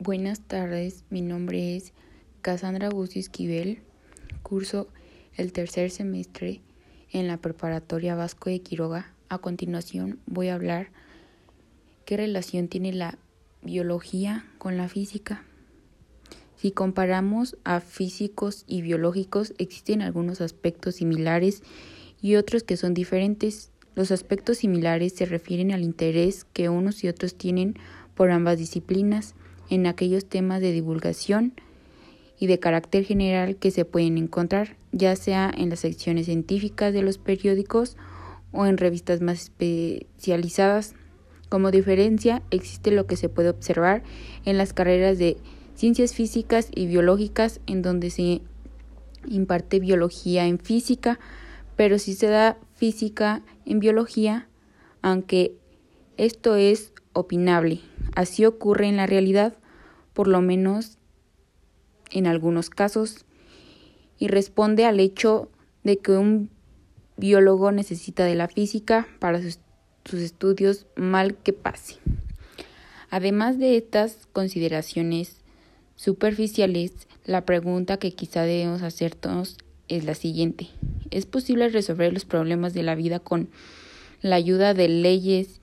Buenas tardes, mi nombre es Cassandra Bucio Esquivel, curso el tercer semestre en la preparatoria Vasco de Quiroga. A continuación voy a hablar qué relación tiene la biología con la física. Si comparamos a físicos y biológicos, existen algunos aspectos similares y otros que son diferentes. Los aspectos similares se refieren al interés que unos y otros tienen por ambas disciplinas en aquellos temas de divulgación y de carácter general que se pueden encontrar, ya sea en las secciones científicas de los periódicos o en revistas más especializadas. Como diferencia, existe lo que se puede observar en las carreras de ciencias físicas y biológicas, en donde se imparte biología en física, pero si se da física en biología, aunque esto es opinable. Así ocurre en la realidad, por lo menos en algunos casos, y responde al hecho de que un biólogo necesita de la física para sus, estudios mal que pase. Además de estas consideraciones superficiales, la pregunta que quizá debemos hacernos es la siguiente. ¿Es posible resolver los problemas de la vida con la ayuda de leyes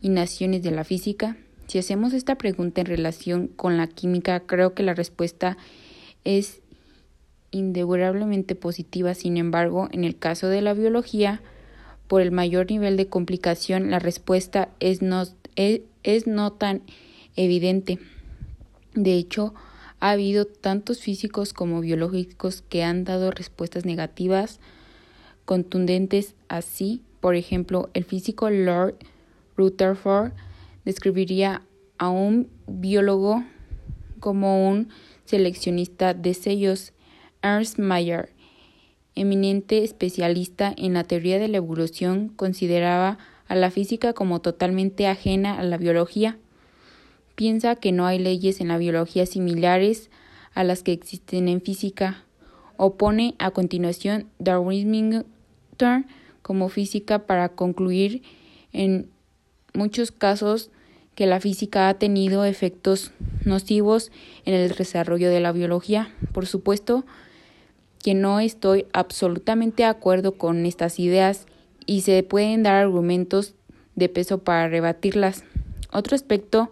y naciones de la física? Si hacemos esta pregunta en relación con la química, creo que la respuesta es indudablemente positiva. Sin embargo, en el caso de la biología, por el mayor nivel de complicación, la respuesta es no, es, no tan evidente. De hecho, ha habido tantos físicos como biológicos que han dado respuestas negativas contundentes así. Por ejemplo, el físico Lord Rutherford describiría a un biólogo como un seleccionista de sellos. Ernst Mayr, eminente especialista en la teoría de la evolución, consideraba a la física como totalmente ajena a la biología. Piensa que no hay leyes en la biología similares a las que existen en física. Opone a continuación Darwinism como física para concluir en muchos casos que la física ha tenido efectos nocivos en el desarrollo de la biología. Por supuesto que no estoy absolutamente de acuerdo con estas ideas y se pueden dar argumentos de peso para rebatirlas. Otro aspecto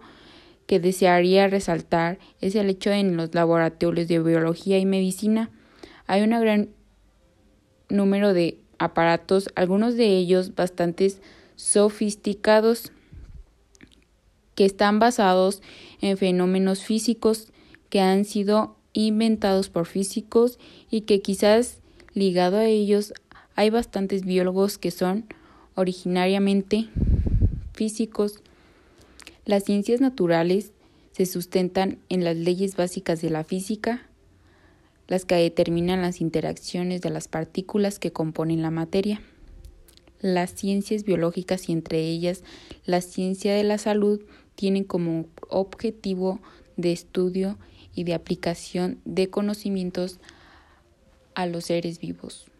que desearía resaltar es el hecho de en los laboratorios de biología y medicina hay un gran número de aparatos, algunos de ellos bastante sofisticados que están basados en fenómenos físicos que han sido inventados por físicos y que quizás ligado a ellos hay bastantes biólogos que son originariamente físicos. Las ciencias naturales se sustentan en las leyes básicas de la física, las que determinan las interacciones de las partículas que componen la materia. Las ciencias biológicas y entre ellas la ciencia de la salud tienen como objetivo de estudio y de aplicación de conocimientos a los seres vivos.